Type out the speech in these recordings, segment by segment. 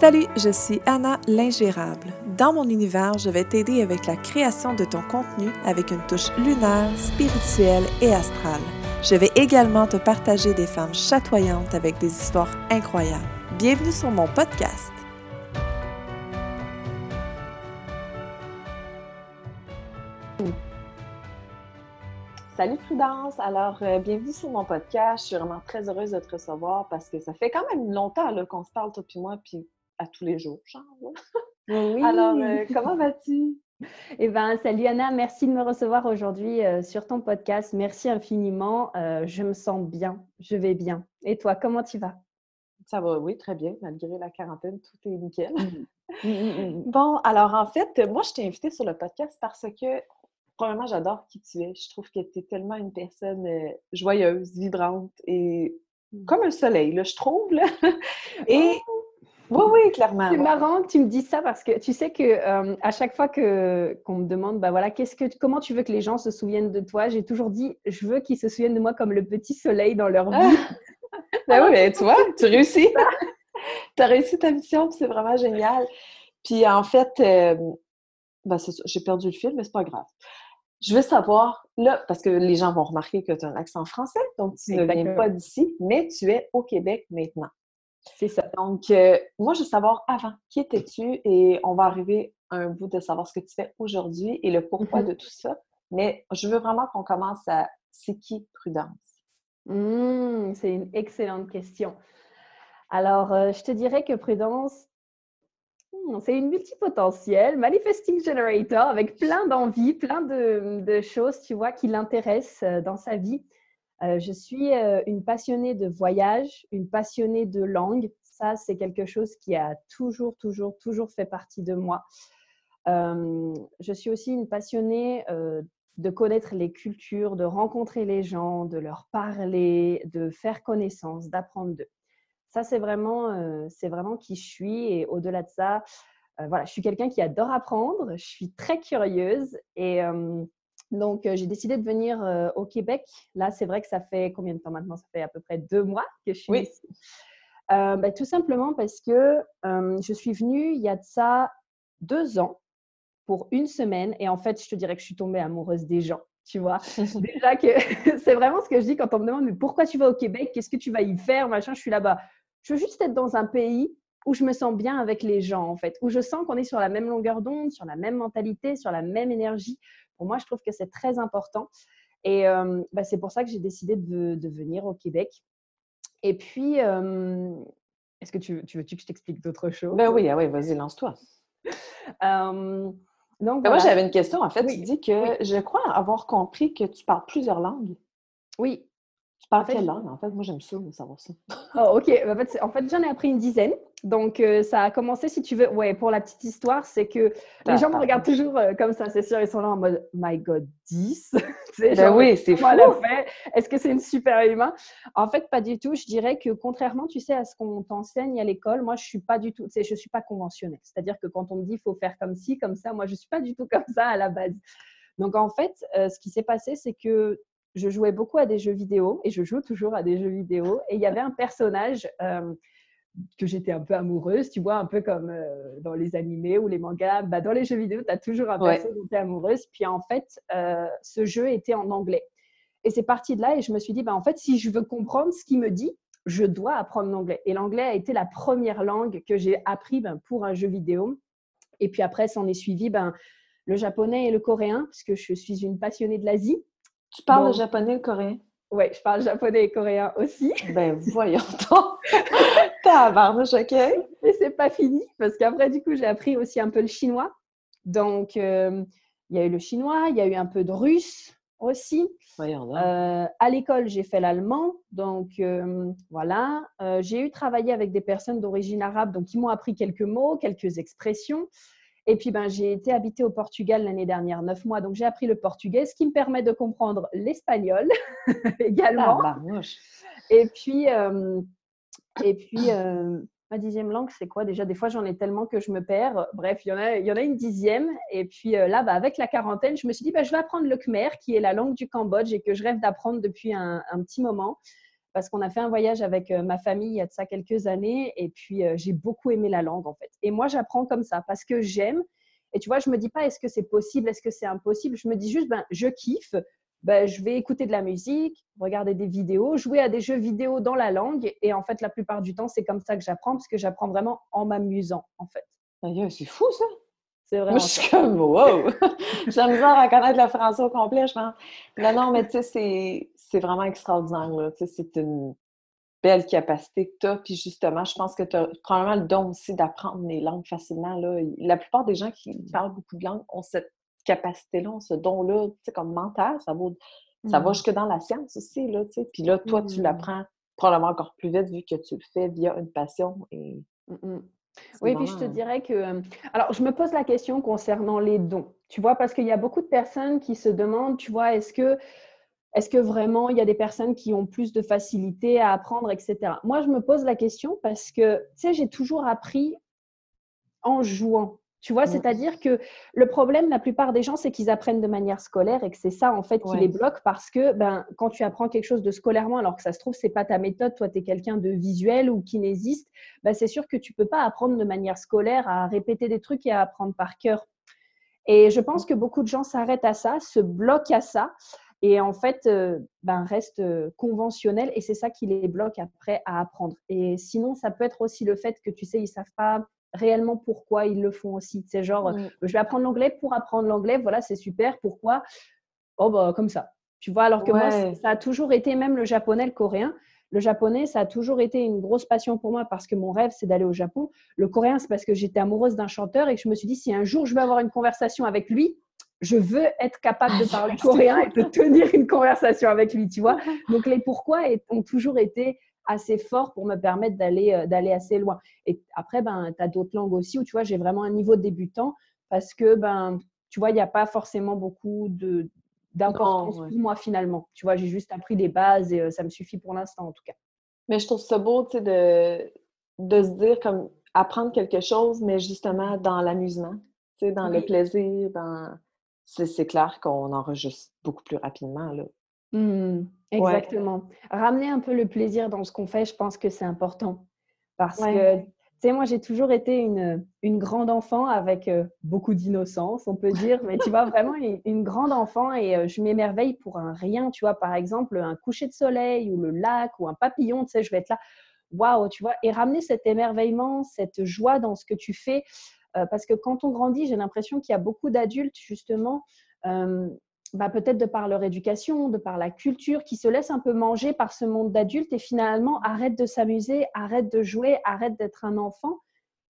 Salut, je suis Anna l'ingérable. Dans mon univers, je vais t'aider avec la création de ton contenu avec une touche lunaire, spirituelle et astrale. Je vais également te partager des femmes chatoyantes avec des histoires incroyables. Bienvenue sur mon podcast. Salut Prudence! Alors, euh, bienvenue sur mon podcast. Je suis vraiment très heureuse de te recevoir parce que ça fait quand même longtemps qu'on se parle, toi et moi, puis à tous les jours, genre. Oui. Alors, euh, comment vas-tu? Eh bien, salut Anna, merci de me recevoir aujourd'hui euh, sur ton podcast. Merci infiniment. je me sens bien, je vais bien. Et toi, comment tu vas? Ça va, oui, très bien. Malgré la quarantaine, tout est nickel. Mmh. Mmh, mmh, bon, alors en fait, moi, je t'ai invitée sur le podcast parce que premièrement, j'adore qui tu es. Je trouve que tu es tellement une personne euh, joyeuse, vibrante et comme un soleil, là, je trouve. Là. Et oh! Oui, oui, clairement. C'est marrant que tu me dises ça parce que tu sais que euh, à chaque fois que qu'on me demande, bah voilà, qu'est-ce que, comment tu veux que les gens se souviennent de toi, j'ai toujours dit, je veux qu'ils se souviennent de moi comme le petit soleil dans leur vie. ben oui, mais tu vois, tu réussis. tu as réussi ta mission, c'est vraiment génial. Puis en fait, euh, ben, j'ai perdu le fil, mais c'est pas grave. Je veux savoir, là, parce que les gens vont remarquer que tu as un accent français, donc tu ne viens pas d'ici, mais tu es au Québec maintenant. C'est ça. Donc, euh, moi, je veux savoir avant, qui étais-tu? Et on va arriver à un bout de savoir ce que tu fais aujourd'hui et le pourquoi mm-hmm. de tout ça. Mais je veux vraiment qu'on commence à c'est qui Prudence? Mmh, c'est une excellente question. Alors, euh, je te dirais que Prudence, Hmm, c'est une multipotentielle, manifesting generator, avec plein d'envies, plein de, choses, tu vois, qui l'intéressent euh, dans sa vie. Euh, je suis euh, une passionnée de voyage, une passionnée de langue. Ça, c'est quelque chose qui a toujours, toujours, toujours fait partie de moi. je suis aussi une passionnée de connaître les cultures, de rencontrer les gens, de leur parler, de faire connaissance, d'apprendre d'eux. Ça, c'est vraiment, euh, c'est vraiment qui je suis. Et au-delà de ça, euh, voilà, je suis quelqu'un qui adore apprendre. Je suis très curieuse. Et donc, j'ai décidé de venir au Québec. Là, c'est vrai que ça fait combien de temps maintenant? Ça fait à peu près deux mois que je suis oui. ici. Bah, tout simplement parce que je suis venue il y a de ça deux ans pour une semaine. Et en fait, je te dirais que je suis tombée amoureuse des gens tu vois? Déjà que c'est vraiment ce que je dis quand on me demande mais pourquoi tu vas au Québec, qu'est-ce que tu vas y faire, machin, je suis là-bas. Je veux juste être dans un pays où je me sens bien avec les gens, en fait, où je sens qu'on est sur la même longueur d'onde, sur la même mentalité, sur la même énergie. Pour moi, je trouve que c'est très important. Et euh, bah, c'est pour ça que j'ai décidé de, venir au Québec. Et puis, euh, est-ce que tu, veux que je t'explique d'autres choses? Ben oui, ah oui vas-y, lance-toi. Euh, donc, ben, Moi, j'avais une question. En fait, tu dis que je crois avoir compris que tu parles plusieurs langues. Oui, tu parles quelle langue? En fait, moi, j'aime ça, savoir ça. oh, OK. En fait, en fait j'en ai appris une dizaine. Donc, euh, ça a commencé, si tu veux, ouais, pour la petite histoire, c'est que les gens me regardent toujours euh, comme ça, c'est sûr, ils sont là en mode My God, 10 ben oui, c'est fou. Est-ce que c'est une super humain? En fait, pas du tout. Je dirais que contrairement, tu sais, à ce qu'on t'enseigne à l'école, moi, je suis pas du tout, tu sais, je suis pas conventionnelle. C'est-à-dire que quand on me dit il faut faire comme ci, comme ça, moi, je suis pas du tout comme ça à la base. Donc, en fait, euh, ce qui s'est passé, c'est que je jouais beaucoup à des jeux vidéo et je joue toujours à des jeux vidéo. Et il y avait un personnage euh, que j'étais un peu amoureuse, tu vois, un peu comme euh, dans les animés ou les mangas. Bah, dans les jeux vidéo, tu as toujours un personnage dont tu es amoureuse. Puis en fait, euh, ce jeu était en anglais. Et c'est parti de là et je me suis dit, bah, en fait, si je veux comprendre ce qu'il me dit, je dois apprendre l'anglais. Et l'anglais a été la première langue que j'ai appris ben, pour un jeu vidéo. Et puis après, s'en est suivi ben, le japonais et le coréen, puisque je suis une passionnée de l'Asie. Tu parles japonais et coréen? Oui, je parle japonais et coréen aussi. Ben voyons donc! Tabarnouche, OK? Et c'est pas fini, parce qu'après, du coup, j'ai appris aussi un peu le chinois. Donc, euh, il y a eu le chinois, il y a eu un peu de russe aussi. Voyons euh, à l'école, j'ai fait l'allemand. Donc, euh, voilà. j'ai eu travaillé avec des personnes d'origine arabe, donc qui m'ont appris quelques mots, quelques expressions. Et puis, ben, j'ai été habiter au Portugal l'année dernière, neuf mois. Donc, j'ai appris le portugais, ce qui me permet de comprendre l'espagnol également. Ah, et puis, euh, et puis euh, ma dixième langue, c'est quoi? Déjà Des fois, j'en ai tellement que je me perds. Bref, il y en a, il y en a une dixième. Et puis euh, là, bah, avec la quarantaine, je me suis dit, bah, je vais apprendre le khmer, qui est la langue du Cambodge et que je rêve d'apprendre depuis un, un, petit moment. Parce qu'on a fait un voyage avec euh, ma famille il y a de ça quelques années et puis euh, j'ai beaucoup aimé la langue en fait. Et moi, j'apprends comme ça parce que j'aime. Et tu vois, je me dis pas est-ce que c'est possible, est-ce que c'est impossible? Je me dis juste, ben, je kiffe. Ben, je vais écouter de la musique, regarder des vidéos, jouer à des jeux vidéo dans la langue. Et en fait, la plupart du temps, c'est comme ça que j'apprends parce que j'apprends vraiment en m'amusant en fait. C'est fou ça! C'est vraiment. Moi, je suis comme, wow! J'ai misère à connaître le français au complet, je pense. Non, non, mais tu sais, c'est vraiment extraordinaire. Tu sais, c'est une belle capacité que tu as. Puis justement, je pense que tu as probablement le don aussi d'apprendre les langues facilement. Là. La plupart des gens qui parlent beaucoup de langues ont cette capacité-là, ce don-là, tu sais, comme mental. Ça, vaut, ça va mmh. jusque dans la science aussi, là, tu sais. Puis là, toi, tu mmh. l'apprends probablement encore plus vite vu que tu le fais via une passion. Et... oui, puis je te dirais que. Alors, je me pose la question concernant les dons. Tu vois, parce qu'il y a beaucoup de personnes qui se demandent, tu vois, est-ce que est-ce que vraiment il y a des personnes qui ont plus de facilité à apprendre, etc. Moi, je me pose la question parce que, tu sais, j'ai toujours appris en jouant. Tu vois, mmh. c'est-à-dire que le problème, la plupart des gens, c'est qu'ils apprennent de manière scolaire et que c'est ça, en fait, qui les bloque parce que ben, quand tu apprends quelque chose de scolairement, alors que ça se trouve, c'est pas ta méthode, toi, tu es quelqu'un de visuel ou kinésiste, ben, c'est sûr que tu peux pas apprendre de manière scolaire à répéter des trucs et à apprendre par cœur. Et je pense que beaucoup de gens s'arrêtent à ça, se bloquent à ça et en fait, euh, ben, reste euh, conventionnel et c'est ça qui les bloque après à apprendre. Et sinon, ça peut être aussi le fait que tu sais, ils savent pas réellement pourquoi ils le font aussi. C'est genre, je vais apprendre l'anglais pour apprendre l'anglais, voilà, c'est super. Pourquoi? Oh, bah, comme ça. Tu vois, alors que moi, ça a toujours été, même le japonais, le coréen, le japonais, ça a toujours été une grosse passion pour moi parce que mon rêve, c'est d'aller au Japon. Le coréen, c'est parce que j'étais amoureuse d'un chanteur et que je me suis dit, si un jour je veux avoir une conversation avec lui, je veux être capable de ah, parler coréen et de tenir une conversation avec lui, tu vois. Donc les pourquoi ont toujours été assez forts pour me permettre d'aller euh, d'aller assez loin. Et après, ben, tu as d'autres langues aussi où tu vois, j'ai vraiment un niveau débutant parce que, ben, tu vois, il n'y a pas forcément beaucoup de d'importance pour moi finalement. Tu vois, j'ai juste appris des bases et euh, ça me suffit pour l'instant en tout cas. Mais je trouve ça beau, tu sais, de, de se dire comme apprendre quelque chose, mais justement dans l'amusement, tu sais, dans le plaisir, dans c'est clair qu'on enregistre beaucoup plus rapidement. Là. Mmh, exactement. Ramener un peu le plaisir dans ce qu'on fait, je pense que c'est important. Parce que, tu sais, moi, j'ai toujours été une, une, grande enfant avec beaucoup d'innocence, on peut dire. Mais tu vois, vraiment une, grande enfant et je m'émerveille pour un rien. Tu vois, par exemple, un coucher de soleil ou le lac ou un papillon, tu sais, je vais être là. Waouh, tu vois. Et ramener cet émerveillement, cette joie dans ce que tu fais. Euh, parce que quand on grandit, j'ai l'impression qu'il y a beaucoup d'adultes, justement, euh, bah, peut-être de par leur éducation, de par la culture, qui se laissent un peu manger par ce monde d'adultes et finalement arrêtent de s'amuser, arrêtent de jouer, arrêtent d'être un enfant.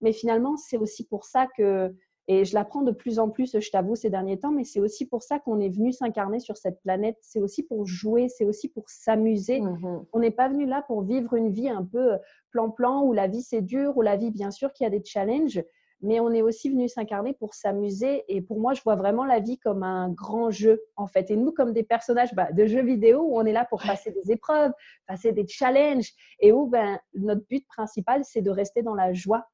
Mais finalement, c'est aussi pour ça que, et je l'apprends de plus en plus, je t'avoue, ces derniers temps, mais c'est aussi pour ça qu'on est venu s'incarner sur cette planète. C'est aussi pour jouer, c'est aussi pour s'amuser. Mmh on n'est pas venu là pour vivre une vie un peu plan-plan, où la vie c'est dur, où la vie, bien sûr, qu'il y a des challenges, mais on est aussi venu s'incarner pour s'amuser. Et pour moi, je vois vraiment la vie comme un grand jeu, en fait. Et nous, comme des personnages bah, de jeux vidéo, où on est là pour passer des épreuves, passer des challenges, et où ben, notre but principal, c'est de rester dans la joie,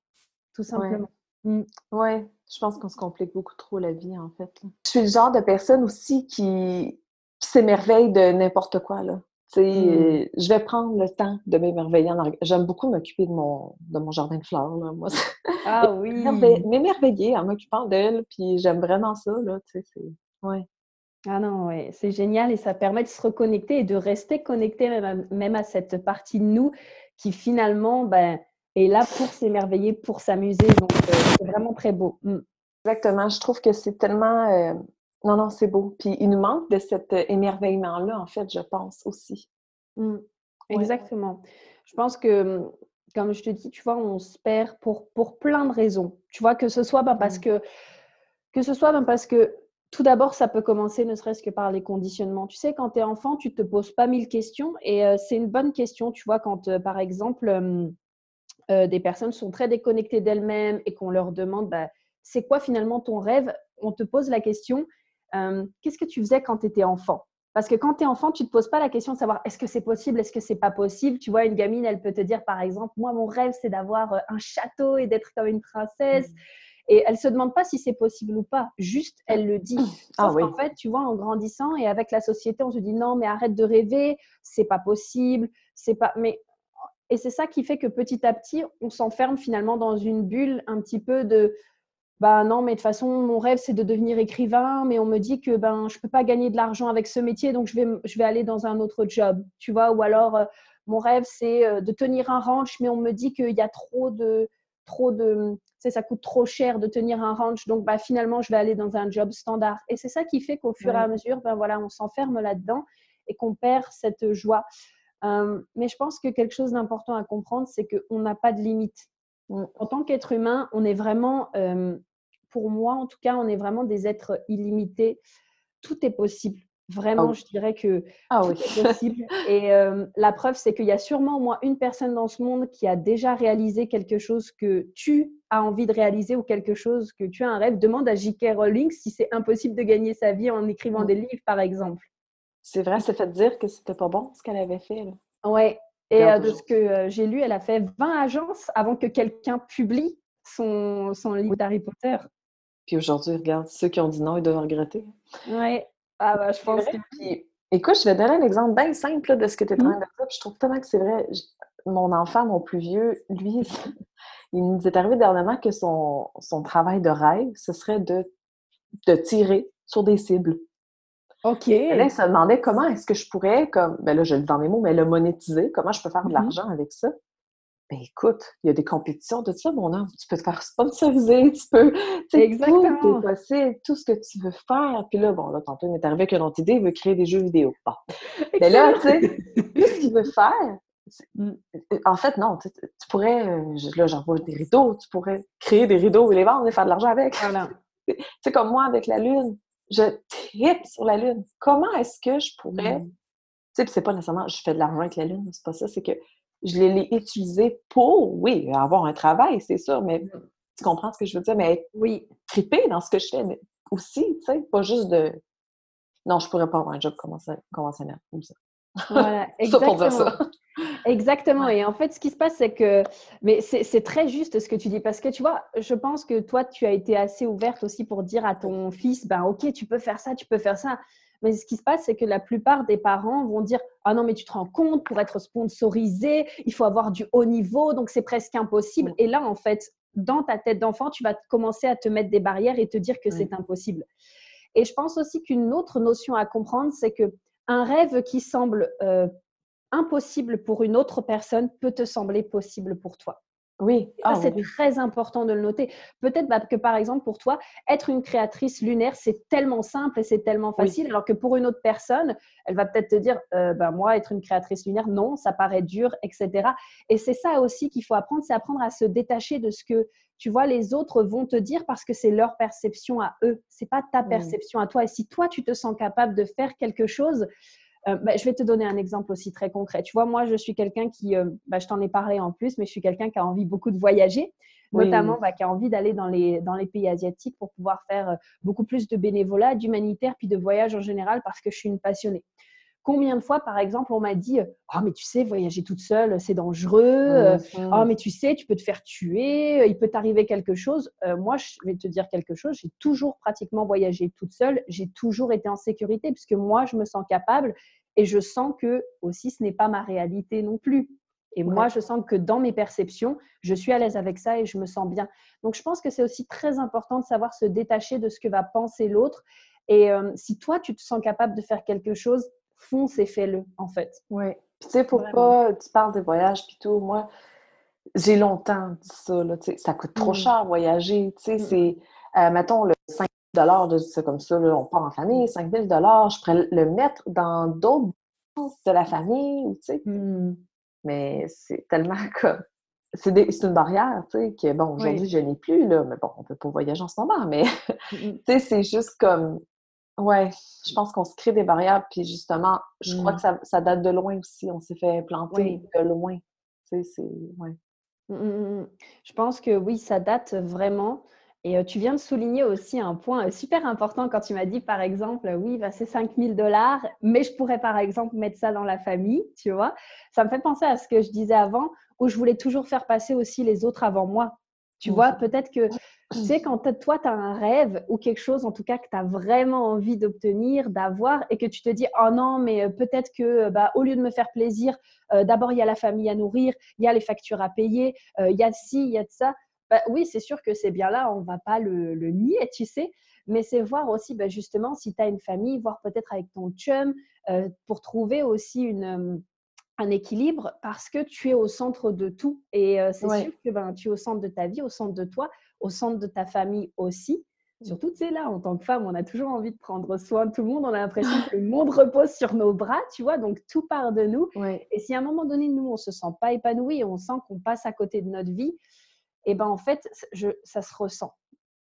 tout simplement. Oui, ouais, je pense qu'on se complique beaucoup trop la vie, en fait. Je suis le genre de personne aussi qui, qui s'émerveille de n'importe quoi, là. Mmh. Je vais prendre le temps de m'émerveiller. J'aime beaucoup m'occuper de mon, de mon jardin de fleurs. Là, moi. Ah oui! M'émerveiller en m'occupant d'elle, puis j'aime vraiment ça. Là, ouais. Ah non, ouais, c'est génial et ça permet de se reconnecter et de rester connecté même à, cette partie de nous qui finalement ben, est là pour s'émerveiller, pour s'amuser. Donc, euh, c'est vraiment très beau. Mmh. Exactement. Je trouve que c'est tellement. Euh, non, non, c'est beau. Puis il nous manque de cet euh, émerveillement-là, en fait, je pense aussi. Mmh. Exactement. Je pense que, mmh, comme je te dis, tu vois, on se perd pour, pour plein de raisons. Tu vois, que ce soit ben, parce mmh. que, que ce soit ben, parce que tout d'abord, ça peut commencer ne serait-ce que par les conditionnements. Tu sais, quand tu es enfant, tu ne te poses pas mille questions et euh, c'est une bonne question, tu vois, quand euh, par exemple, des personnes sont très déconnectées d'elles-mêmes et qu'on leur demande, bah, c'est quoi finalement ton rêve? On te pose la question, euh, qu'est-ce que tu faisais quand tu étais enfant? Parce que quand tu es enfant, tu ne te poses pas la question de savoir est-ce que c'est possible, est-ce que c'est pas possible? Tu vois, une gamine, elle peut te dire par exemple, moi, mon rêve, c'est d'avoir euh, un château et d'être comme une princesse. Mmh. Et elle se demande pas si c'est possible ou pas, juste elle le dit. Ah en fait, tu vois, en grandissant et avec la société, on se dit non, mais arrête de rêver, c'est pas possible, c'est pas. Mais et c'est ça qui fait que petit à petit, on s'enferme finalement dans une bulle un petit peu de bah non, mais de toute façon, mon rêve, c'est de devenir écrivain, mais on me dit que ben, je ne peux pas gagner de l'argent avec ce métier, donc je vais, je vais aller dans un autre job, tu vois, ou alors euh, mon rêve, c'est euh, de tenir un ranch, mais on me dit qu'il y a trop de, trop de, ça coûte trop cher de tenir un ranch, donc bah, finalement, je vais aller dans un job standard. Et c'est ça qui fait qu'au fur et à mesure, ben, voilà, on s'enferme là-dedans et qu'on perd cette joie. Euh, mais je pense que quelque chose d'important à comprendre, c'est qu'on n'a pas de limite. En tant qu'être humain, on est vraiment, euh, pour moi en tout cas, on est vraiment des êtres illimités. Tout est possible. Vraiment, ah je dirais que ah tout est possible. Et euh, la preuve, c'est qu'il y a sûrement au moins une personne dans ce monde qui a déjà réalisé quelque chose que tu as envie de réaliser ou quelque chose que tu as un rêve. Demande à J.K. Rowling si c'est impossible de gagner sa vie en écrivant mmh. des livres, par exemple. C'est vrai, c'est fait dire que c'était pas bon ce qu'elle avait fait. Oui. Et euh, de ce que euh, j'ai lu, elle a fait 20 agences avant que quelqu'un publie son, son livre d'Harry Potter. Puis aujourd'hui, regarde, ceux qui ont dit non, ils doivent regretter. Oui. Ah bah, je pense que... écoute, je vais donner un exemple bien simple de ce que tu es en train de dire. Je trouve tellement que c'est vrai. Mon enfant, mon plus vieux, lui, il nous est arrivé dernièrement que son, son travail de rêve, ce serait de, de tirer sur des cibles. OK. là, il se demandait comment est-ce que je pourrais, comme, ben là, je le dis dans mes mots, mais le monétiser, comment je peux faire de mm-hmm. l'argent avec ça? Ben écoute, il y a des compétitions de ça, mon homme. Tu peux te faire sponsoriser, tu peux. Exactement. Tout est possible, tout ce que tu veux faire. Puis là, bon, là, tantôt, il m'est arrivé avec une autre idée, il veut créer des jeux vidéo. Bon. Mais là, tu sais, tout ce qu'il veut faire, mm. en fait, non, tu, pourrais, euh, là, j'envoie des rideaux, tu pourrais créer des rideaux et les vendre et faire de l'argent avec. Voilà. C'est comme moi avec la Lune je tripe sur la Lune. Comment est-ce que je pourrais. Mm. Tu sais, c'est pas nécessairement je fais de l'argent avec la Lune, c'est pas ça, c'est que je l'ai utilisé pour, oui, avoir un travail, c'est sûr, mais mm. tu comprends ce que je veux dire, mais oui, triper dans ce que je fais, mais aussi, tu sais, pas juste de. Non, je pourrais pas avoir un job conventionnel comme ça. Voilà, exactement. Exactement. Et en fait, ce qui se passe, c'est que, mais c'est très juste ce que tu dis, parce que tu vois, je pense que toi, tu as été assez ouverte aussi pour dire à ton fils, ben ok, tu peux faire ça, tu peux faire ça. Mais ce qui se passe, c'est que la plupart des parents vont dire Ah non, mais tu te rends compte, pour être sponsorisé, il faut avoir du haut niveau, donc c'est presque impossible. Et là, en fait, dans ta tête d'enfant, tu vas commencer à te mettre des barrières et te dire que c'est impossible. Et je pense aussi qu'une autre notion à comprendre, c'est que un rêve qui semble euh, impossible pour une autre personne peut te sembler possible pour toi. Oui, ah c'est très important de le noter. Peut-être bah, que par exemple pour toi, être une créatrice lunaire, c'est tellement simple et c'est tellement facile, alors que pour une autre personne, elle va peut-être te dire, euh, bah, moi, être une créatrice lunaire, non, ça paraît dur, etc. Et c'est ça aussi qu'il faut apprendre, c'est apprendre à se détacher de ce que tu vois les autres vont te dire parce que c'est leur perception à eux, c'est pas ta perception à toi. Et si toi tu te sens capable de faire quelque chose, euh, bah, je vais te donner un exemple aussi très concret. Tu vois, moi, je suis quelqu'un qui, euh, bah, je t'en ai parlé en plus, mais je suis quelqu'un qui a envie beaucoup de voyager, notamment bah, qui a envie d'aller dans les, dans les pays asiatiques pour pouvoir faire euh, beaucoup plus de bénévolat, d'humanitaire, puis de voyage en général parce que je suis une passionnée. Combien de fois, par exemple, on m'a dit Oh, mais tu sais, voyager toute seule, c'est dangereux. Oh, mais tu sais, tu peux te faire tuer. Il peut t'arriver quelque chose. moi, je vais te dire quelque chose. J'ai toujours pratiquement voyagé toute seule. J'ai toujours été en sécurité puisque moi, je me sens capable et je sens que aussi, ce n'est pas ma réalité non plus. Et moi, je sens que dans mes perceptions, je suis à l'aise avec ça et je me sens bien. Donc, je pense que c'est aussi très important de savoir se détacher de ce que va penser l'autre. Et si toi, tu te sens capable de faire quelque chose, fonce et fais-le, en fait. Oui. Puis, tu sais, pour pas, tu parles des voyages, puis tout, moi, j'ai longtemps dit ça, là, tu sais, ça coûte trop mmh. cher voyager, tu sais, mmh. c'est, euh, mettons, le 5 de ça comme ça, là, on part en famille, 5 000 je pourrais le mettre dans d'autres de la famille, tu sais. Mmh. Mais c'est tellement comme... C'est une barrière, tu sais, que, bon, aujourd'hui, je n'ai plus, là, mais bon, on peut pas voyager en ce moment, mais, tu sais, c'est juste comme Ouais, je pense qu'on se crée des barrières, puis justement, je crois mmh. que ça, date de loin aussi. On s'est fait planter de loin. Tu sais, c'est. Ouais. Mmh, mmh, je pense que oui, ça date vraiment. Et tu viens de souligner aussi un point super important quand tu m'as dit, par exemple, oui, bah, c'est 5000 dollars, mais je pourrais, par exemple, mettre ça dans la famille, tu vois. Ça me fait penser à ce que je disais avant, où je voulais toujours faire passer aussi les autres avant moi. Tu vois, peut-être que Tu sais, quand toi, tu as un rêve ou quelque chose, en tout cas, que tu as vraiment envie d'obtenir, d'avoir, et que tu te dis, oh non, mais euh, peut-être que, bah, au lieu de me faire plaisir, euh, d'abord, il y a la famille à nourrir, il y a les factures à payer, euh, il y a ci, il y a de ça. Bah, oui, c'est sûr que c'est bien là, on ne va pas le, nier, tu sais, mais c'est voir aussi, bah, justement, si tu as une famille, voir peut-être avec ton chum, pour trouver aussi une un équilibre parce que tu es au centre de tout. Et c'est sûr que ben, tu es au centre de ta vie, au centre de toi au centre de ta famille aussi. Mmh. Surtout, tu sais, là, en tant que femme, on a toujours envie de prendre soin de tout le monde. On a l'impression que le monde repose sur nos bras, tu vois, donc tout part de nous. Et si à un moment donné, nous, on se sent pas épanoui, on sent qu'on passe à côté de notre vie, et eh ben en fait, je, ça se ressent.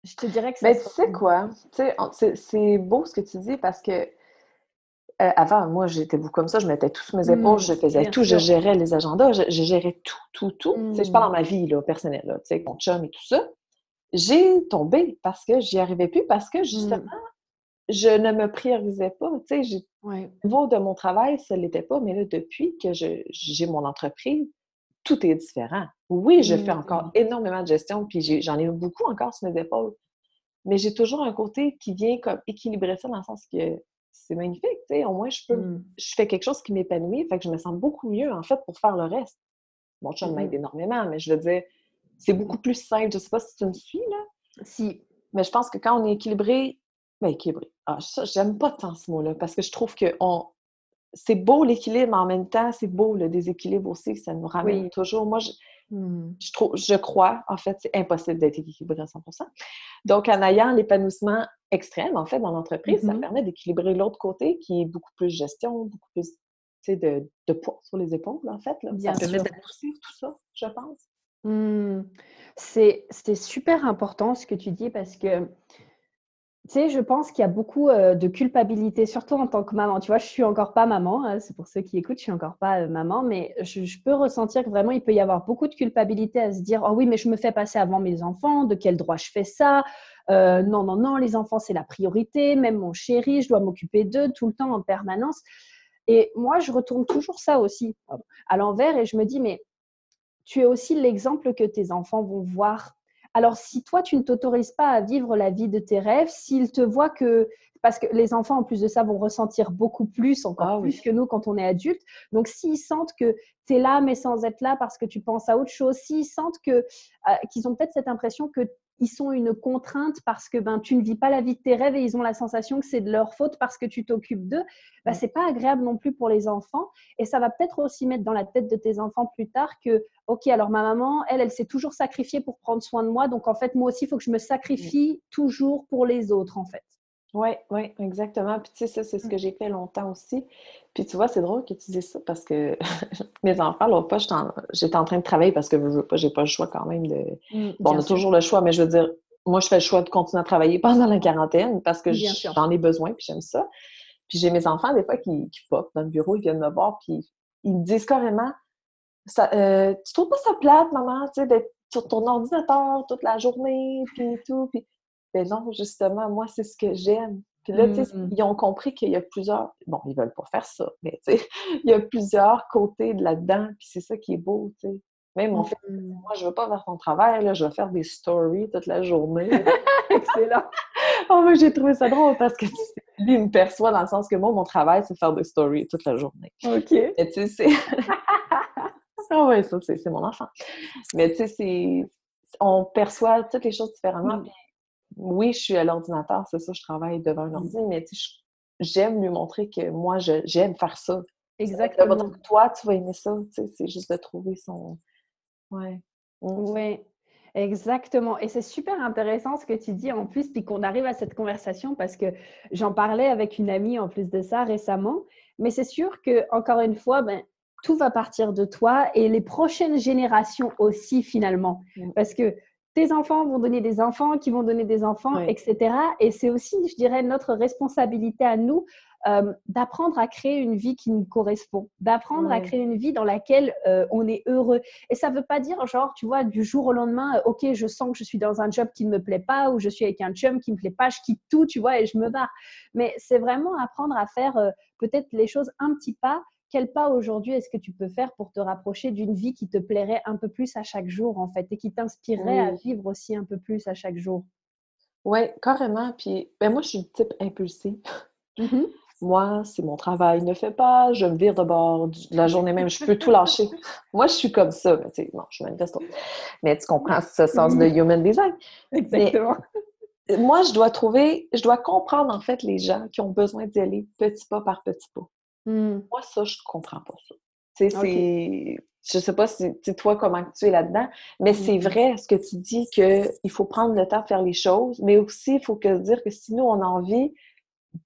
Je te dirais que ça Mais tu sais quoi? C'est beau ce que tu dis parce que euh, avant, moi, j'étais beaucoup comme ça. Je mettais tout sur mes épaules, mmh, je faisais tout, je gérais les agendas, je, gérais tout, tout, tout. Je parle dans mmh. ma vie là, personnelle, là, mon chum et tout ça j'ai tombé parce que j'y arrivais plus, parce que mmh. justement, je ne me priorisais pas. Tu sais, au niveau de mon travail, ça ne l'était pas, mais là, depuis que j'ai mon entreprise, tout est différent. Oui, je fais encore mmh. énormément de gestion, puis j'en ai, beaucoup encore sur mes épaules, mais j'ai toujours un côté qui vient comme équilibrer ça dans le sens que c'est magnifique, tu sais, au moins je peux, mmh. je fais quelque chose qui m'épanouit, fait que je me sens beaucoup mieux, en fait, pour faire le reste. Mon chum m'aide énormément, mais je veux dire, c'est beaucoup plus simple. Je ne sais pas si tu me suis, là. Si. Mais je pense que quand on est équilibré, ben équilibré. Ah, ça, j'aime pas tant ce mot-là parce que je trouve que on... c'est beau l'équilibre, mais en même temps, c'est beau le déséquilibre aussi, ça nous ramène toujours. Moi, je, hmm. je, trouve, je crois, en fait, c'est impossible d'être équilibré à 100% Donc, en ayant l'épanouissement extrême, en fait, dans l'entreprise, ça mm-hmm. permet d'équilibrer l'autre côté qui est beaucoup plus gestion, beaucoup plus de, de poids sur les épaules, en fait. Là. ça permet d'adoucir tout ça, je pense. Mmh. C'est super important ce que tu dis parce que, tu sais, je pense qu'il y a beaucoup de culpabilité, surtout en tant que maman. Tu vois, je suis encore pas maman, hein, c'est pour ceux qui écoutent, je suis encore pas maman, mais je, peux ressentir que vraiment il peut y avoir beaucoup de culpabilité à se dire, oh oui, mais je me fais passer avant mes enfants, de quel droit je fais ça? Non, non, non, les enfants c'est la priorité, même mon chéri, je dois m'occuper d'eux tout le temps en permanence. Et moi, je retourne toujours ça aussi à l'envers et je me dis, mais tu es aussi l'exemple que tes enfants vont voir. Alors, si toi, tu ne t'autorises pas à vivre la vie de tes rêves, s'ils te voient que parce que les enfants, en plus de ça, vont ressentir beaucoup plus, encore ah plus que nous quand on est adulte. Donc, s'ils sentent que tu es là, mais sans être là parce que tu penses à autre chose, s'ils sentent que euh, qu'ils ont peut-être cette impression que ils sont une contrainte parce que ben, tu ne vis pas la vie de tes rêves et ils ont la sensation que c'est de leur faute parce que tu t'occupes d'eux, ben, c'est pas agréable non plus pour les enfants. Et ça va peut-être aussi mettre dans la tête de tes enfants plus tard que, OK, alors ma maman, elle, elle s'est toujours sacrifiée pour prendre soin de moi. Donc en fait, moi aussi, il faut que je me sacrifie toujours pour les autres, en fait. Oui, oui, exactement. Puis tu sais, ça, c'est ce que j'ai fait longtemps aussi. Puis tu vois, c'est drôle que tu dises ça parce que mes enfants, l'autre pas, j'étais en, train de travailler parce que je veux pas, j'ai pas le choix quand même de. Mmh, bon, on a toujours le choix, mais je veux dire, moi, je fais le choix de continuer à travailler pendant la quarantaine parce que j'en ai besoin, puis j'aime ça. Puis j'ai mes enfants, des fois, qui, qui pop dans le bureau, ils viennent me voir, puis ils me disent carrément ça, euh, Tu trouves pas ça plate, maman, tu sais, d'être sur ton ordinateur toute la journée, puis tout. Puis ben non, justement, moi, c'est ce que j'aime. Puis là, tu sais, mmh. ils ont compris qu'il y a plusieurs. Bon, ils veulent pas faire ça, mais tu sais, il y a plusieurs côtés de là-dedans, puis c'est ça qui est beau, tu sais. Même en fait, mmh. moi, je veux pas faire ton travail, là, je vais faire des stories toute la journée. Excellent! oh, mais j'ai trouvé ça drôle parce que lui, il me perçoit dans le sens que moi, mon travail, c'est faire des stories toute la journée. OK. Et tu sais, c'est. ah ouais, ça, c'est mon enfant. Mais tu sais, c'est. On perçoit toutes les choses différemment. Mmh oui, je suis à l'ordinateur, c'est ça, je travaille devant un mmh. ordi, mais j'aime lui montrer que moi, j'aime faire ça. Exactement. Ça toi, tu vas aimer ça, c'est juste de trouver son... Ouais. Mmh. Oui, exactement. Et c'est super intéressant ce que tu dis en plus, puis qu'on arrive à cette conversation parce que j'en parlais avec une amie en plus de ça récemment. Mais c'est sûr que, encore une fois, ben, tout va partir de toi et les prochaines générations aussi finalement. Mmh. Parce que tes enfants vont donner des enfants, qui vont donner des enfants, etc. Et c'est aussi, je dirais, notre responsabilité à nous euh, d'apprendre à créer une vie qui nous correspond, d'apprendre à créer une vie dans laquelle euh, on est heureux. Et ça ne veut pas dire, genre, tu vois, du jour au lendemain, euh, ok, je sens que je suis dans un job qui ne me plaît pas ou je suis avec un chum qui ne me plaît pas, je quitte tout, tu vois, et je me barre. Mais c'est vraiment apprendre à faire peut-être les choses un petit pas quel pas aujourd'hui est-ce que tu peux faire pour te rapprocher d'une vie qui te plairait un peu plus à chaque jour, en fait, et qui t'inspirerait à vivre aussi un peu plus à chaque jour? Oui, carrément. Puis, ben moi, je suis type impulsif. Mmh moi, si mon travail ne fait pas, je me vire de bord la journée même, je peux tout lâcher. Moi, je suis comme ça, mais tu sais, non, je manifeste pas. Mais tu comprends ce sens de human design. Exactement. moi, je dois trouver, je dois comprendre en fait les gens qui ont besoin d'y aller petit pas par petit pas. Mmh. Moi, ça, je ne comprends pas ça. Tu sais, c'est. Je sais pas si toi comment tu es là-dedans, mais c'est mmh. vrai ce que tu dis qu'il faut prendre le temps de faire les choses, mais aussi il faut que dire que si nous on a envie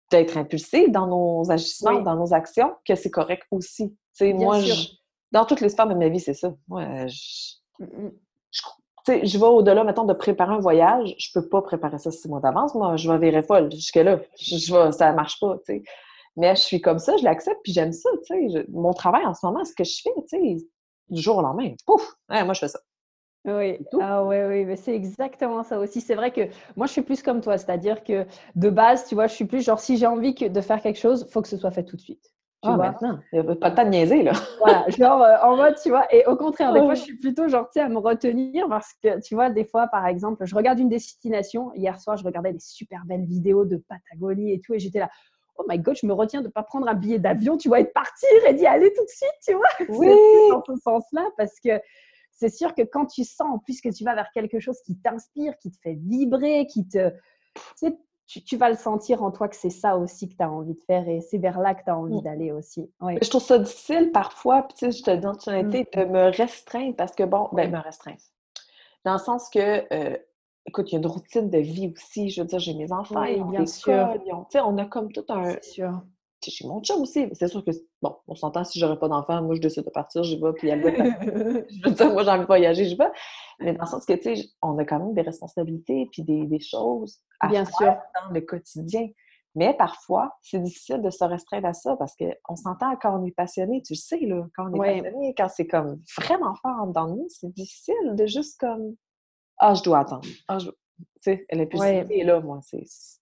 d'être impulsé dans nos agissements, dans nos actions, que c'est correct aussi. Moi, dans toutes les sphères de ma vie, c'est ça. Moi, je, mmh je vais au-delà, mettons, de préparer un voyage. Je peux pas préparer ça six mois d'avance. Moi, je vais virer folle jusque-là. Je, je ça marche pas, tu sais. Mais je suis comme ça, je l'accepte, puis j'aime ça, tu sais. mon travail en ce moment, ce que je fais, tu sais, du jour au lendemain, pouf! moi, je fais ça. Oui, ah oui, oui, mais c'est exactement ça aussi. C'est vrai que moi, je suis plus comme toi, c'est-à-dire que de base, tu vois, je suis plus genre, si j'ai envie de faire quelque chose, il faut que ce soit fait tout de suite. Tu ah, vois? maintenant, il n'y a pas de temps de niaiser, là. voilà, genre euh, en mode, tu vois, et au contraire, des fois, je suis plutôt genre, tu sais, à me retenir parce que, tu vois, des fois, par exemple, je regarde une destination. Hier soir, je regardais des super belles vidéos de Patagonie et tout, et j'étais là, oh my god, je me retiens de ne pas prendre un billet d'avion, tu vois, et de partir et d'y aller tout de suite, tu vois. Oui. dans ce sens-là, parce que c'est sûr que quand tu sens en plus que tu vas vers quelque chose qui t'inspire, qui te fait vibrer, qui te. Tu, tu, vas le sentir en toi que c'est ça aussi que tu as envie de faire et c'est vers là que tu as envie mm. d'aller aussi. Je trouve ça difficile parfois, puis je te dis en mm. de me restreindre parce que bon, ben, me restreindre. Dans le sens que, euh, écoute, il y a une routine de vie aussi. Je veux dire, j'ai mes enfants, oui, bien sûr. sais, on a comme tout un. C'est sûr chez mon chum aussi. C'est sûr que, bon, on s'entend, si j'aurais pas d'enfant, moi, je décide de partir, j'y vais, puis elle Je veux dire, moi, j'ai envie de voyager, j'y vais. Mais dans le sens que, tu sais, on a quand même des responsabilités, puis des, des choses à Bien faire dans le quotidien. Mais parfois, c'est difficile de se restreindre à ça parce qu'on s'entend quand on est passionné, tu le sais, là, quand on est passionné, quand c'est comme vraiment fort dans nous, c'est difficile de juste comme Ah, je dois attendre. Ah, je... Tu sais, l'impulsivité est là, moi.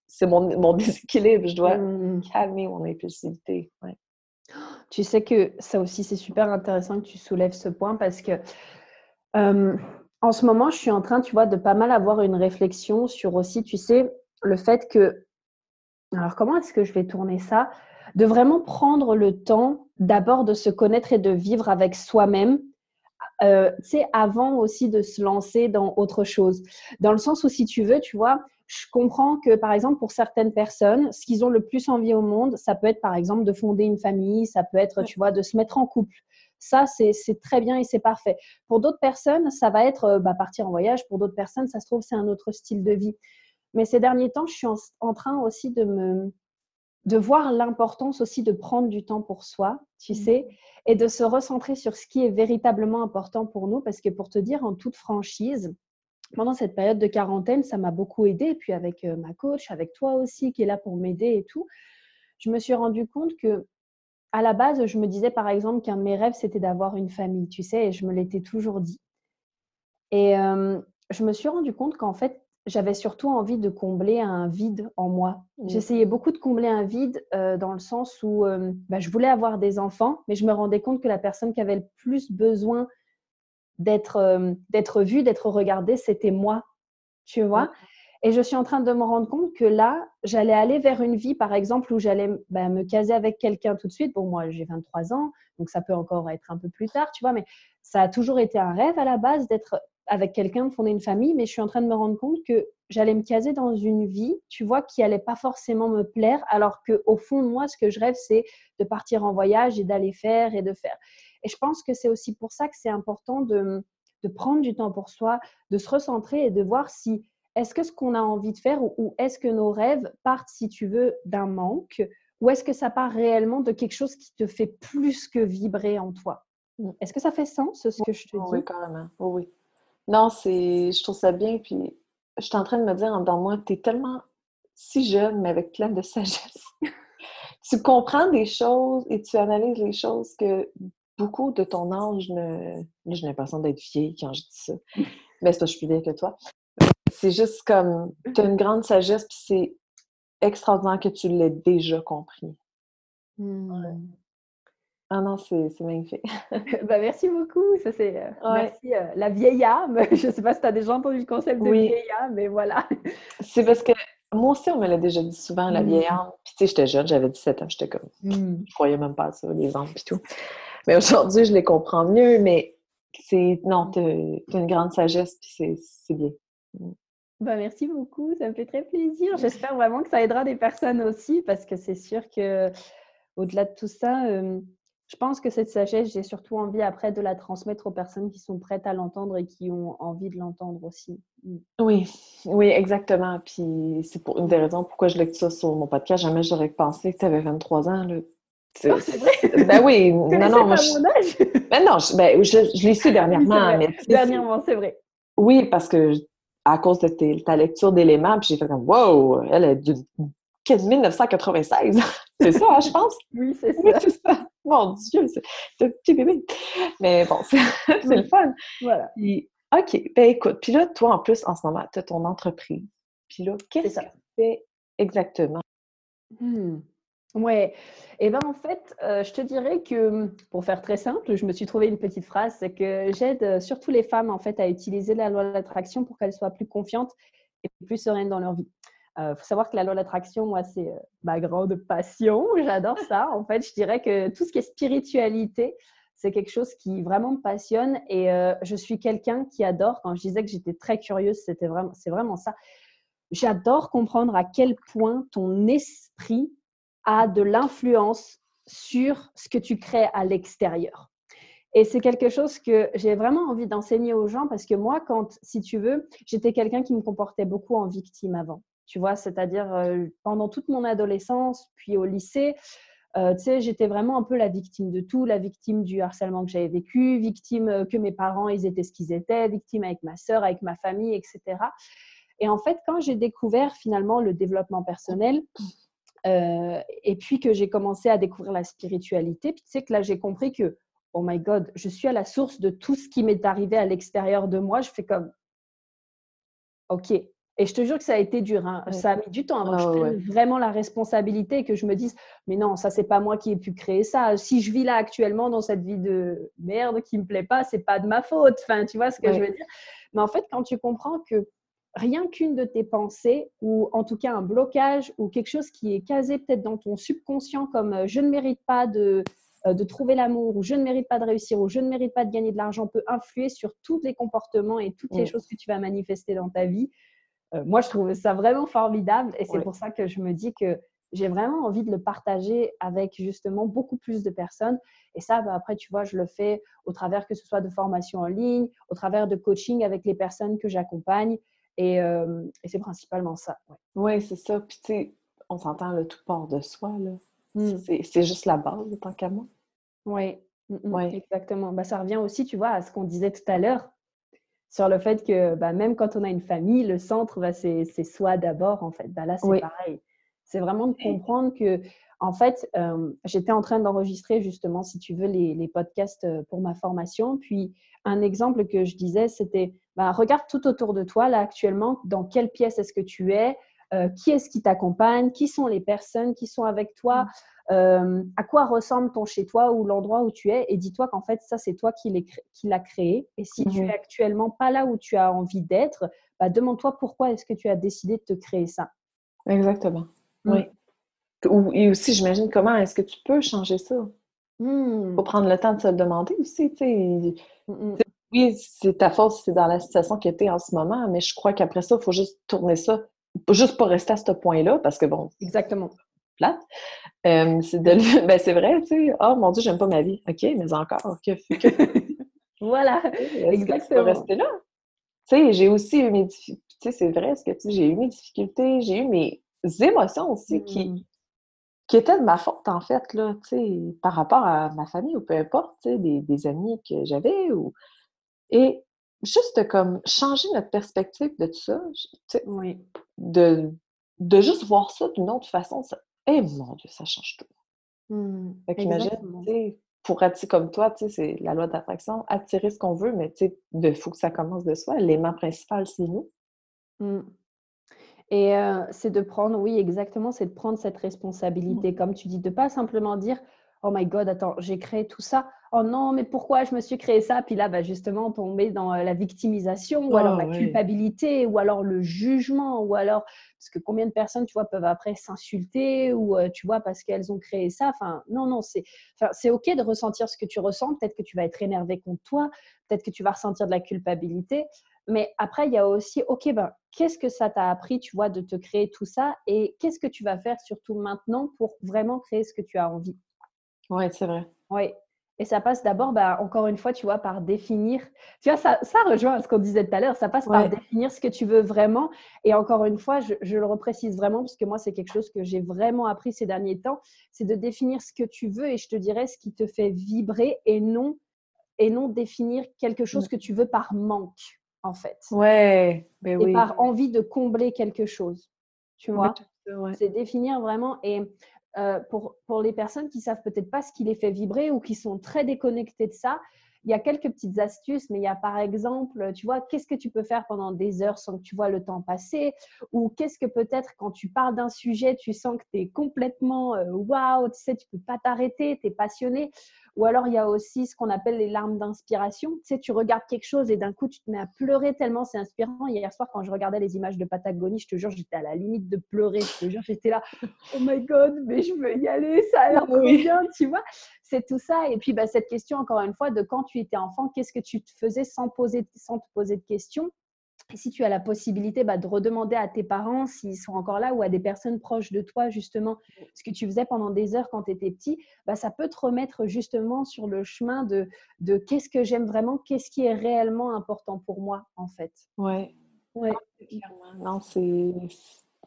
C'est mon, mon, déséquilibre. Je dois mmh, mmh. calmer mon impulsivité. Tu sais que ça aussi, c'est super intéressant que tu soulèves ce point parce que en ce moment, je suis en train, tu vois, de pas mal avoir une réflexion sur aussi, tu sais, le fait que. Alors, comment est-ce que je vais tourner ça? De vraiment prendre le temps d'abord de se connaître et de vivre avec soi-même euh, sais, avant aussi de se lancer dans autre chose. Dans le sens où, si tu veux, tu vois, je comprends que, par exemple, pour certaines personnes, ce qu'ils ont le plus envie au monde, ça peut être, par exemple, de fonder une famille, ça peut être, tu vois, de se mettre en couple. Ça, c'est très bien et c'est parfait. Pour d'autres personnes, ça va être euh, bah, partir en voyage. Pour d'autres personnes, ça se trouve, c'est un autre style de vie. Mais ces derniers temps, je suis en train aussi de me, de voir l'importance aussi de prendre du temps pour soi, tu mmh. sais, et de se recentrer sur ce qui est véritablement important pour nous. Parce que pour te dire en toute franchise, pendant cette période de quarantaine, ça m'a beaucoup aidé. Et puis avec euh, ma coach, avec toi aussi, qui est là pour m'aider et tout, je me suis rendu compte que à la base, je me disais par exemple qu'un de mes rêves, c'était d'avoir une famille, tu sais, et je me l'étais toujours dit. Et euh, je me suis rendu compte qu'en fait, j'avais surtout envie de combler un vide en moi. Mmh. J'essayais beaucoup de combler un vide euh, dans le sens où euh, bah, je voulais avoir des enfants, mais je me rendais compte que la personne qui avait le plus besoin d'être euh, d'être vue, d'être regardée, c'était moi, tu vois. Et je suis en train de me rendre compte que là, j'allais aller vers une vie, par exemple, où j'allais bah, me caser avec quelqu'un tout de suite. Bon, moi, j'ai 23 ans, donc ça peut encore être un peu plus tard, tu vois, mais ça a toujours été un rêve à la base d'être avec quelqu'un, de fonder une famille, mais je suis en train de me rendre compte que j'allais me caser dans une vie, tu vois, qui allait pas forcément me plaire, alors que au fond de moi, ce que je rêve, c'est de partir en voyage et d'aller faire et de faire. Et je pense que c'est aussi pour ça que c'est important de, de, prendre du temps pour soi, de se recentrer et de voir si est-ce que ce qu'on a envie de faire ou, est-ce que nos rêves partent, si tu veux, d'un manque ou est-ce que ça part réellement de quelque chose qui te fait plus que vibrer en toi? Est-ce que ça fait sens, ce que je te dis? Oui, carrément. oui. Non, c'est, je trouve ça bien. Puis, je suis en train de me dire en dedans moi, tu es tellement si jeune, mais avec plein de sagesse. tu comprends des choses et tu analyses les choses que beaucoup de ton âge ne. j'ai l'impression d'être vieille quand je dis ça. Mais c'est pas je suis plus vieille que toi. C'est juste comme. Tu as une grande sagesse, puis c'est extraordinaire que tu l'aies déjà compris. Mmh. Ah non, c'est magnifique. bah, merci beaucoup. Ça, c'est euh, merci la vieille âme. Je ne sais pas si tu as déjà entendu le concept de vieille âme, mais voilà. c'est parce que moi aussi, on me l'a déjà dit souvent, la vieille mmh. âme. Puis tu sais, j'étais jeune, j'avais 17 ans, j'étais comme. Mmh. Je croyais même pas à ça, les âmes et tout. Mais aujourd'hui, je les comprends mieux, mais c'est. Non, tu as, une grande sagesse, puis c'est bien. Mmh. Bah, merci beaucoup, ça me fait très plaisir. J'espère vraiment que ça aidera des personnes aussi, parce que c'est sûr que au-delà de tout ça, je pense que cette sagesse, j'ai surtout envie après de la transmettre aux personnes qui sont prêtes à l'entendre et qui ont envie de l'entendre aussi. Mmh. Oui, oui, exactement. Puis c'est pour une des raisons pourquoi je ça sur mon podcast. Jamais j'aurais pensé que tu avais 23 ans. Là. C'est oh, vrai? Ben oui, non, non, moi. Je... Mon âge? Ben non, je, ben, je, je l'ai su dernièrement. mais, dernièrement, c'est vrai. Oui, parce que à cause de ta lecture d'éléments, puis j'ai fait comme Wow, elle est du 1996. c'est ça, hein, je pense? Oui, c'est ça. c'est ça. Mon Dieu, c'est un petit bébé. Mais bon, c'est le fun. Voilà. OK, ben écoute, puis là, toi, en plus, en ce moment, tu as ton entreprise. Puis là, qu'est-ce que tu fais exactement? Hmm. Ouais, et eh ben en fait, euh, je te dirais que pour faire très simple, je me suis trouvé une petite phrase, c'est que j'aide euh, surtout les femmes en fait à utiliser la loi de l'attraction pour qu'elles soient plus confiantes et plus sereines dans leur vie. Il euh, faut savoir que la loi de l'attraction, moi, c'est euh, ma grande passion. J'adore ça. En fait, je dirais que tout ce qui est spiritualité, c'est quelque chose qui vraiment me passionne. Et euh, je suis quelqu'un qui adore. Quand je disais que j'étais très curieuse, c'était vraiment, c'est vraiment ça. J'adore comprendre à quel point ton esprit a de l'influence sur ce que tu crées à l'extérieur. Et c'est quelque chose que j'ai vraiment envie d'enseigner aux gens parce que moi, quand, si tu veux, j'étais quelqu'un qui me comportait beaucoup en victime avant tu vois, c'est-à-dire pendant toute mon adolescence, puis au lycée, tu sais, j'étais vraiment un peu la victime de tout, la victime du harcèlement que j'avais vécu, victime que mes parents, ils étaient ce qu'ils étaient, victime avec ma sœur, avec ma famille, etc. Et en fait, quand j'ai découvert finalement le développement personnel, et puis que j'ai commencé à découvrir la spiritualité, puis tu sais que là, j'ai compris que, oh my God, je suis à la source de tout ce qui m'est arrivé à l'extérieur de moi. Je fais comme, OK, et je te jure que ça a été dur. Hein. Ça a mis du temps avant que je prenne vraiment la responsabilité et que je me dise, mais non, ça, c'est pas moi qui ai pu créer ça. Si je vis là actuellement dans cette vie de merde qui me plaît pas, c'est pas de ma faute. Enfin, tu vois ce que je veux dire? Mais en fait, quand tu comprends que rien qu'une de tes pensées, ou en tout cas un blocage, ou quelque chose qui est casé peut-être dans ton subconscient comme euh, je ne mérite pas de, euh, de trouver l'amour, ou je ne mérite pas de réussir, ou je ne mérite pas de gagner de l'argent, peut influer sur tous les comportements et toutes les choses que tu vas manifester dans ta vie. Euh, moi, je trouve ça vraiment formidable et c'est pour ça que je me dis que j'ai vraiment envie de le partager avec justement beaucoup plus de personnes. Et ça, bah, après, tu vois, je le fais au travers que ce soit de formation en ligne, au travers de coaching avec les personnes que j'accompagne. Et, euh, c'est principalement ça. Oui, c'est ça. Puis, tu sais, on s'entend le tout part de soi. là. Mmh. C'est juste la base, tant qu'à moi. Oui, mmh, mmh, exactement. Bah, ça revient aussi, tu vois, à ce qu'on disait tout à l'heure sur le fait que bah, même quand on a une famille, le centre, bah, c'est soi d'abord, en fait. Bah, là, c'est pareil. C'est vraiment de comprendre que, en fait, euh, j'étais en train d'enregistrer justement, si tu veux, les, podcasts euh, pour ma formation. Puis, un exemple que je disais, c'était, bah, regarde tout autour de toi, là, actuellement, dans quelle pièce est-ce que tu es, euh, qui est-ce qui t'accompagne, qui sont les personnes qui sont avec toi. Euh, à quoi ressemble ton chez toi ou l'endroit où tu es et dis-toi qu'en fait ça c'est toi qui l'as créé. Et si tu es actuellement pas là où tu as envie d'être bah, demande-toi pourquoi est-ce que tu as décidé de te créer ça. Exactement. Oui. Et aussi j'imagine comment est-ce que tu peux changer ça? Il mm. faut prendre le temps de se le demander aussi oui c'est ta force c'est dans la situation qui était en ce moment mais je crois qu'après ça il faut juste tourner ça juste pas rester à ce point-là parce que bon exactement plate. Euh, c'est de ben, c'est vrai, tu sais, oh mon Dieu, j'aime pas ma vie. OK, mais encore, que, voilà, exactement. rester là? Tu sais, j'ai aussi eu mes difficultés, tu sais, c'est vrai, ce que tu j'ai eu mes difficultés, j'ai eu mes émotions aussi qui, mmh. qui étaient de ma faute, en fait, là, tu sais, par rapport à ma famille ou peu importe, tu sais, des, des amis que j'avais ou... Et juste comme changer notre perspective de tout ça, tu sais, oui. de, de juste voir ça d'une autre façon, ça, eh mon Dieu, ça change tout. Mmh, fait qu'imagine, pour attirer comme toi, c'est la loi d'attraction, attirer ce qu'on veut, mais il faut que ça commence de soi. L'aimant principal, c'est nous. Mmh. Et c'est de prendre, oui, exactement, c'est de prendre cette responsabilité, mmh. comme tu dis, de pas simplement dire oh my god, attends, j'ai créé tout ça. Oh non, mais pourquoi je me suis créé ça? Puis là, bah, justement, tomber dans euh, la victimisation ou alors oh, la culpabilité ou alors le jugement ou alors parce que combien de personnes, tu vois, peuvent après s'insulter ou euh, tu vois parce qu'elles ont créé ça? Enfin, non, non, c'est, enfin, c'est ok de ressentir ce que tu ressens. Peut-être que tu vas être énervé contre toi, peut-être que tu vas ressentir de la culpabilité. Mais après, il y a aussi, OK, ben, qu'est-ce que ça t'a appris, tu vois, de te créer tout ça? Et qu'est-ce que tu vas faire surtout maintenant pour vraiment créer ce que tu as envie? Oui, c'est vrai. Oui. Et ça passe d'abord, ben, encore une fois, tu vois, par définir. Tu vois, ça, ça rejoint ce qu'on disait tout à l'heure. Ça passe par définir ce que tu veux vraiment. Et encore une fois, je, je le reprécise vraiment parce que moi, c'est quelque chose que j'ai vraiment appris ces derniers temps. C'est de définir ce que tu veux et je te dirais ce qui te fait vibrer et non, et non définir quelque chose que tu veux par manque en fait. Ouais, ben et par envie de combler quelque chose. Tu vois? C'est définir vraiment. Et euh, pour, les personnes qui savent peut-être pas ce qui les fait vibrer ou qui sont très déconnectées de ça, il y a quelques petites astuces, mais il y a par exemple, tu vois, qu'est-ce que tu peux faire pendant des heures sans que tu vois le temps passer Ou qu'est-ce que peut-être quand tu parles d'un sujet, tu sens que tu es complètement euh, waouh, tu sais, tu peux pas t'arrêter, tu es passionné ou alors, il y a aussi ce qu'on appelle les larmes d'inspiration. Tu sais, tu regardes quelque chose et d'un coup, tu te mets à pleurer tellement c'est inspirant. Hier soir, quand je regardais les images de Patagonie, je te jure, j'étais à la limite de pleurer. Je te jure, j'étais là, oh my God, mais je veux y aller, ça a l'air trop bien, tu vois. C'est tout ça. Et puis, bah, cette question, encore une fois, de quand tu étais enfant, qu'est-ce que tu te faisais sans, poser, sans te poser de questions? Et si tu as la possibilité bah, de redemander à tes parents s'ils sont encore là ou à des personnes proches de toi, justement, ce que tu faisais pendant des heures quand tu étais petit, bah, ça peut te remettre justement sur le chemin de, de qu'est-ce que j'aime vraiment, qu'est-ce qui est réellement important pour moi, en fait. Ouais. Ouais. Non, c'est.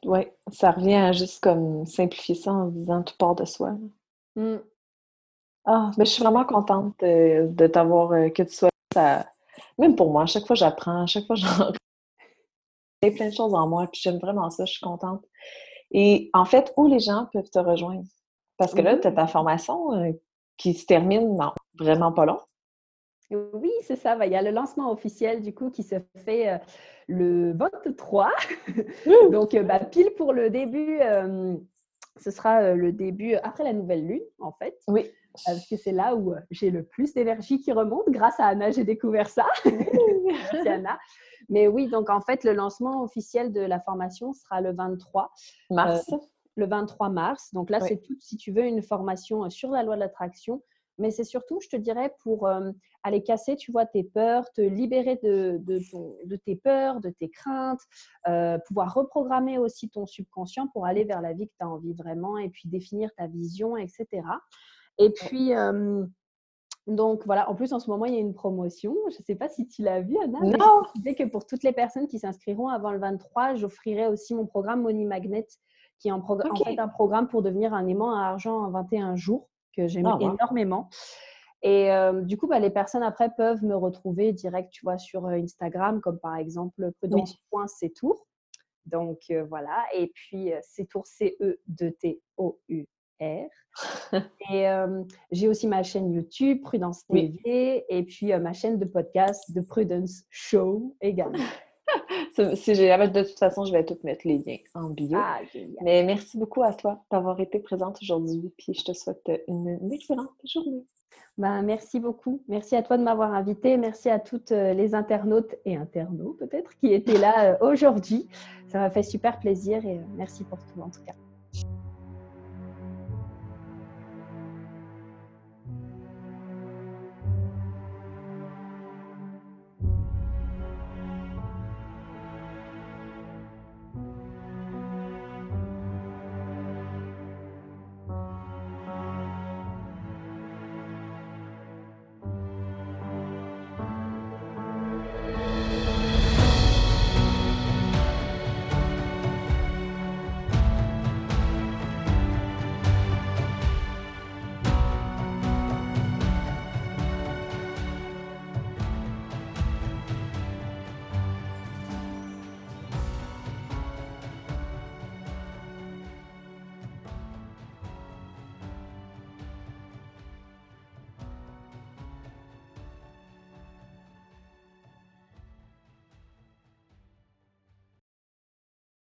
Ouais, ça revient à juste comme simplifier ça en disant tout part de soi. Mmh. Ah, mais je suis vraiment contente de, t'avoir, euh, que tu sois ça. Même pour moi, à chaque fois j'apprends, à chaque fois j'en j'ai plein de choses en moi, puis j'aime vraiment ça, je suis contente. Et en fait, où les gens peuvent te rejoindre? Parce que là, tu as ta formation euh, qui se termine non, vraiment pas long. Oui, c'est ça. Il y a le lancement officiel du coup qui se fait euh, le 23. Mmh. Donc, euh, bah, pile pour le début, ce sera le début après la nouvelle lune, en fait. Oui. Parce que c'est là où j'ai le plus d'énergie qui remonte. Grâce à Anna, j'ai découvert ça. Merci Anna. Mais oui, donc en fait, le lancement officiel de la formation sera le 23 mars. Euh, le 23 mars. Donc là, c'est tout, si tu veux, une formation euh, sur la loi de l'attraction. Mais c'est surtout, je te dirais, pour euh, aller casser, tu vois, tes peurs, te libérer de, de, tes peurs, de tes craintes, pouvoir reprogrammer aussi ton subconscient pour aller vers la vie que tu as envie vraiment et puis définir ta vision, etc. Et puis, donc voilà, en plus en ce moment il y a une promotion. Je ne sais pas si tu l'as vu, Anna. Non. Je disais que pour toutes les personnes qui s'inscriront avant le 23, j'offrirai aussi mon programme Money Magnet, qui est en, fait un programme pour devenir un aimant à argent en 21 jours, que j'aime ah, énormément. Et euh, du coup, bah, les personnes après peuvent me retrouver direct, tu vois, sur Instagram, comme par exemple prudence.ctour. Donc euh, voilà, et puis c'est tour Et j'ai aussi ma chaîne YouTube, Prudence TV, et puis ma chaîne de podcast, The Prudence Show également. si j'ai de toute façon, je vais tout mettre les liens en bio. Ah, Mais merci beaucoup à toi d'avoir été présente aujourd'hui, puis je te souhaite une, excellente journée. Ben, merci beaucoup. Merci à toi de m'avoir invité. Merci à toutes les internautes et internautes peut-être qui étaient là aujourd'hui. Ça m'a fait super plaisir et merci pour tout en tout cas.